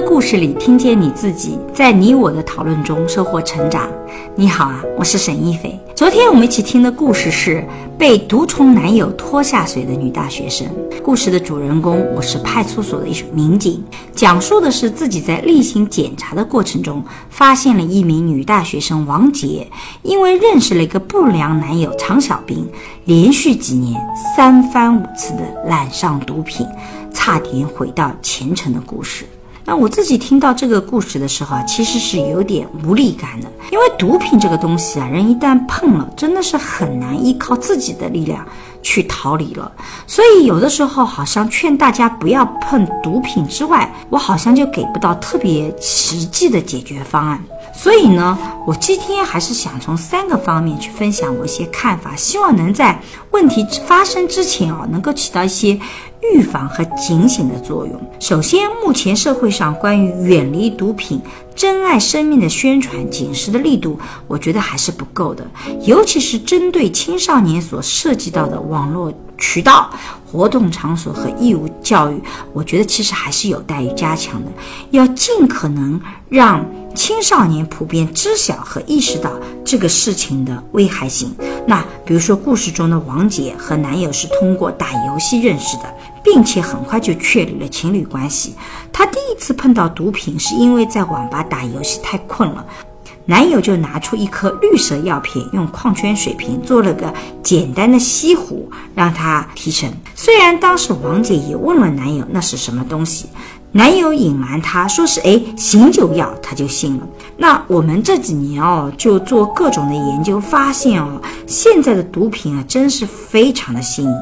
的故事里听见你自己，在你我的讨论中收获成长。你好啊，我是沈一菲。昨天我们一起听的故事是被毒虫男友拖下水的女大学生。故事的主人公我是派出所的一名民警，讲述的是自己在例行检查的过程中，发现了一名女大学生王杰，因为认识了一个不良男友常小兵，连续几年三番五次的染上毒品，差点毁掉前程的故事。那我自己听到这个故事的时候啊，其实是有点无力感的，因为毒品这个东西啊，人一旦碰了，真的是很难依靠自己的力量去逃离了。所以有的时候好像劝大家不要碰毒品之外，我好像就给不到特别实际的解决方案。所以呢，我今天还是想从三个方面去分享我一些看法，希望能在问题发生之前啊，能够起到一些。预防和警醒的作用。首先，目前社会上关于远离毒品、珍爱生命的宣传、警示的力度，我觉得还是不够的。尤其是针对青少年所涉及到的网络渠道、活动场所和义务教育，我觉得其实还是有待于加强的。要尽可能让青少年普遍知晓和意识到这个事情的危害性。那比如说，故事中的王姐和男友是通过打游戏认识的。并且很快就确立了情侣关系。她第一次碰到毒品，是因为在网吧打游戏太困了，男友就拿出一颗绿色药片，用矿泉水瓶做了个简单的吸壶，让她提神。虽然当时王姐也问了男友那是什么东西。男友隐瞒她说是哎醒酒药，她就信了。那我们这几年哦，就做各种的研究，发现哦，现在的毒品啊，真是非常的新颖，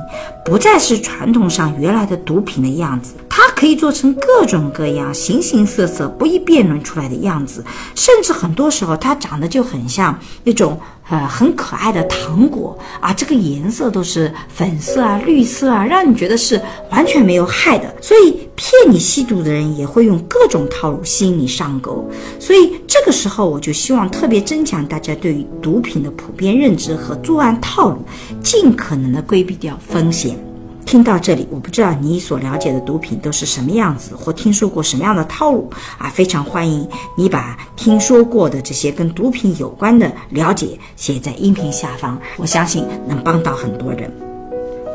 不再是传统上原来的毒品的样子，它可以做成各种各样、形形色色、不易辨认出来的样子，甚至很多时候它长得就很像那种。呃，很可爱的糖果啊，这个颜色都是粉色啊、绿色啊，让你觉得是完全没有害的。所以骗你吸毒的人也会用各种套路吸引你上钩。所以这个时候，我就希望特别增强大家对于毒品的普遍认知和作案套路，尽可能的规避掉风险。听到这里，我不知道你所了解的毒品都是什么样子，或听说过什么样的套路啊？非常欢迎你把听说过的这些跟毒品有关的了解写在音频下方，我相信能帮到很多人。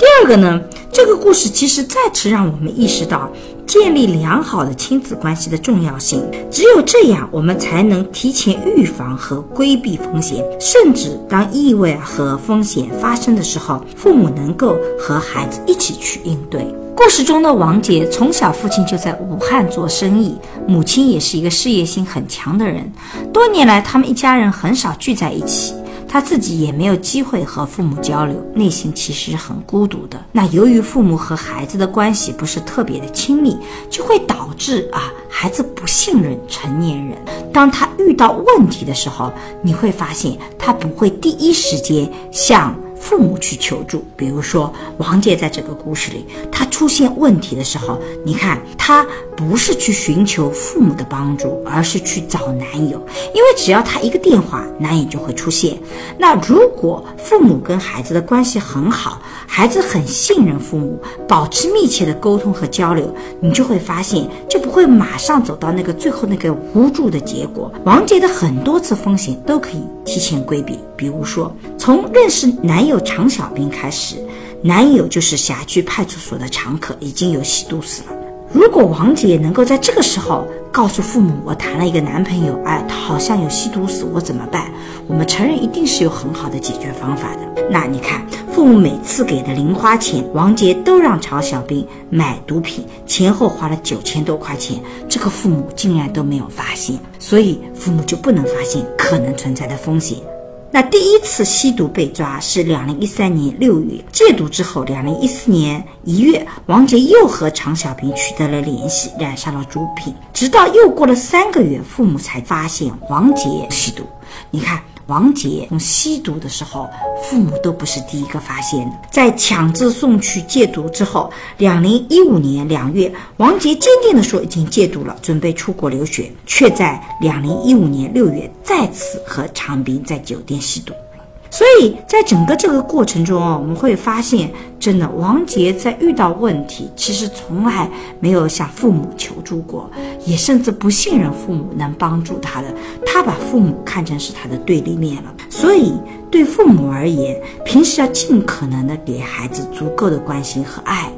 第二个呢，这个故事其实再次让我们意识到。建立良好的亲子关系的重要性，只有这样，我们才能提前预防和规避风险，甚至当意外和风险发生的时候，父母能够和孩子一起去应对。故事中的王杰从小父亲就在武汉做生意，母亲也是一个事业心很强的人，多年来他们一家人很少聚在一起。他自己也没有机会和父母交流，内心其实很孤独的。那由于父母和孩子的关系不是特别的亲密，就会导致啊，孩子不信任成年人。当他遇到问题的时候，你会发现他不会第一时间向。父母去求助，比如说王杰在这个故事里，他出现问题的时候，你看他不是去寻求父母的帮助，而是去找男友，因为只要他一个电话，男友就会出现。那如果父母跟孩子的关系很好，孩子很信任父母，保持密切的沟通和交流，你就会发现就不会马上走到那个最后那个无助的结果。王杰的很多次风险都可以提前规避，比如说从认识男友。常小兵开始，男友就是辖区派出所的常客，已经有吸毒史了。如果王姐能够在这个时候告诉父母，我谈了一个男朋友，哎，他好像有吸毒史，我怎么办？我们承认一定是有很好的解决方法的。那你看，父母每次给的零花钱，王杰都让常小兵买毒品，前后花了九千多块钱，这个父母竟然都没有发现，所以父母就不能发现可能存在的风险。那第一次吸毒被抓是两零一三年六月，戒毒之后，两零一四年一月，王杰又和常小平取得了联系，染上了毒品，直到又过了三个月，父母才发现王杰吸毒。你看。王杰从吸毒的时候，父母都不是第一个发现的。在强制送去戒毒之后，两零一五年两月，王杰坚定地说已经戒毒了，准备出国留学，却在两零一五年六月再次和常斌在酒店吸毒。所以在整个这个过程中啊，我们会发现，真的王杰在遇到问题，其实从来没有向父母求助过，也甚至不信任父母能帮助他的，他把父母看成是他的对立面了。所以对父母而言，平时要尽可能的给孩子足够的关心和爱。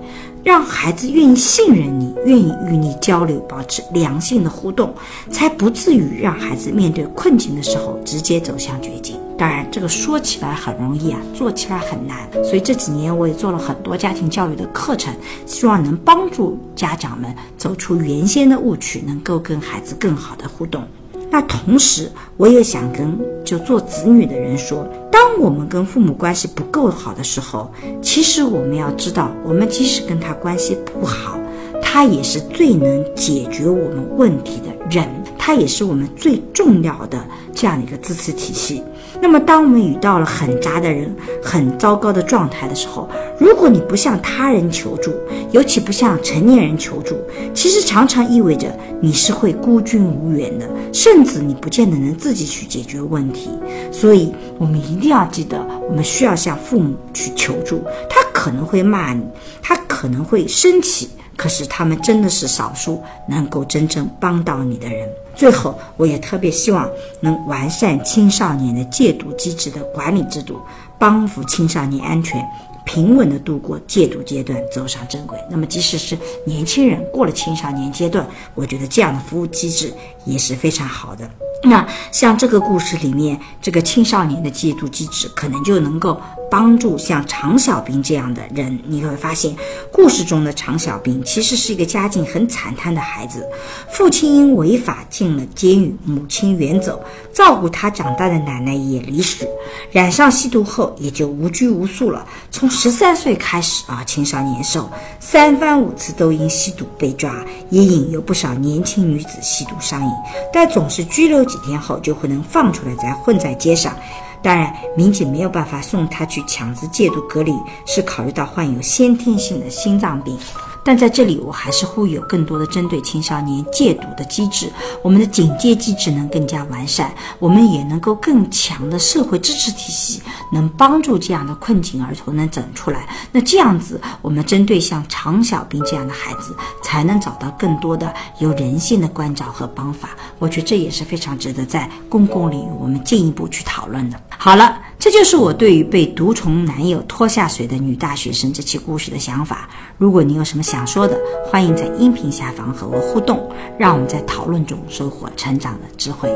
让孩子愿意信任你，愿意与你交流，保持良性的互动，才不至于让孩子面对困境的时候直接走向绝境。当然，这个说起来很容易啊，做起来很难。所以这几年我也做了很多家庭教育的课程，希望能帮助家长们走出原先的误区，能够跟孩子更好的互动。那同时，我也想跟就做子女的人说。当我们跟父母关系不够好的时候，其实我们要知道，我们即使跟他关系不好，他也是最能解决我们问题的人，它也是我们最重要的这样的一个支持体系。那么，当我们遇到了很渣的人、很糟糕的状态的时候，如果你不向他人求助，尤其不向成年人求助，其实常常意味着你是会孤军无援的，甚至你不见得能自己去解决问题。所以，我们一定要记得，我们需要向父母去求助。他可能会骂你，他可能会升起，可是他们真的是少数能够真正帮到你的人。最后，我也特别希望能完善青少年的戒毒机制的管理制度，帮扶青少年安全。平稳地度过戒毒阶段，走上正轨。那么，即使是年轻人过了青少年阶段，我觉得这样的服务机制也是非常好的。那像这个故事里面，这个青少年的戒毒机制，可能就能够帮助像常小兵这样的人。你会发现，故事中的常小兵其实是一个家境很惨淡的孩子，父亲因违法进了监狱，母亲远走，照顾他长大的奶奶也离世，染上吸毒后也就无拘无束了。从十三岁开始啊，青少年时候三番五次都因吸毒被抓，也引诱不少年轻女子吸毒上瘾，但总是拘留。几天后就会能放出来，再混在街上。当然，民警没有办法送他去强制戒毒隔离，是考虑到患有先天性的心脏病。但在这里，我还是呼吁更多的针对青少年戒毒的机制，我们的警戒机制能更加完善，我们也能够更强的社会支持体系，能帮助这样的困境儿童能整出来。那这样子，我们针对像常小兵这样的孩子，才能找到更多的有人性的关照和帮法。我觉得这也是非常值得在公共领域我们进一步去讨论的。好了。这就是我对于被毒虫男友拖下水的女大学生这期故事的想法。如果你有什么想说的，欢迎在音频下方和我互动，让我们在讨论中收获成长的智慧。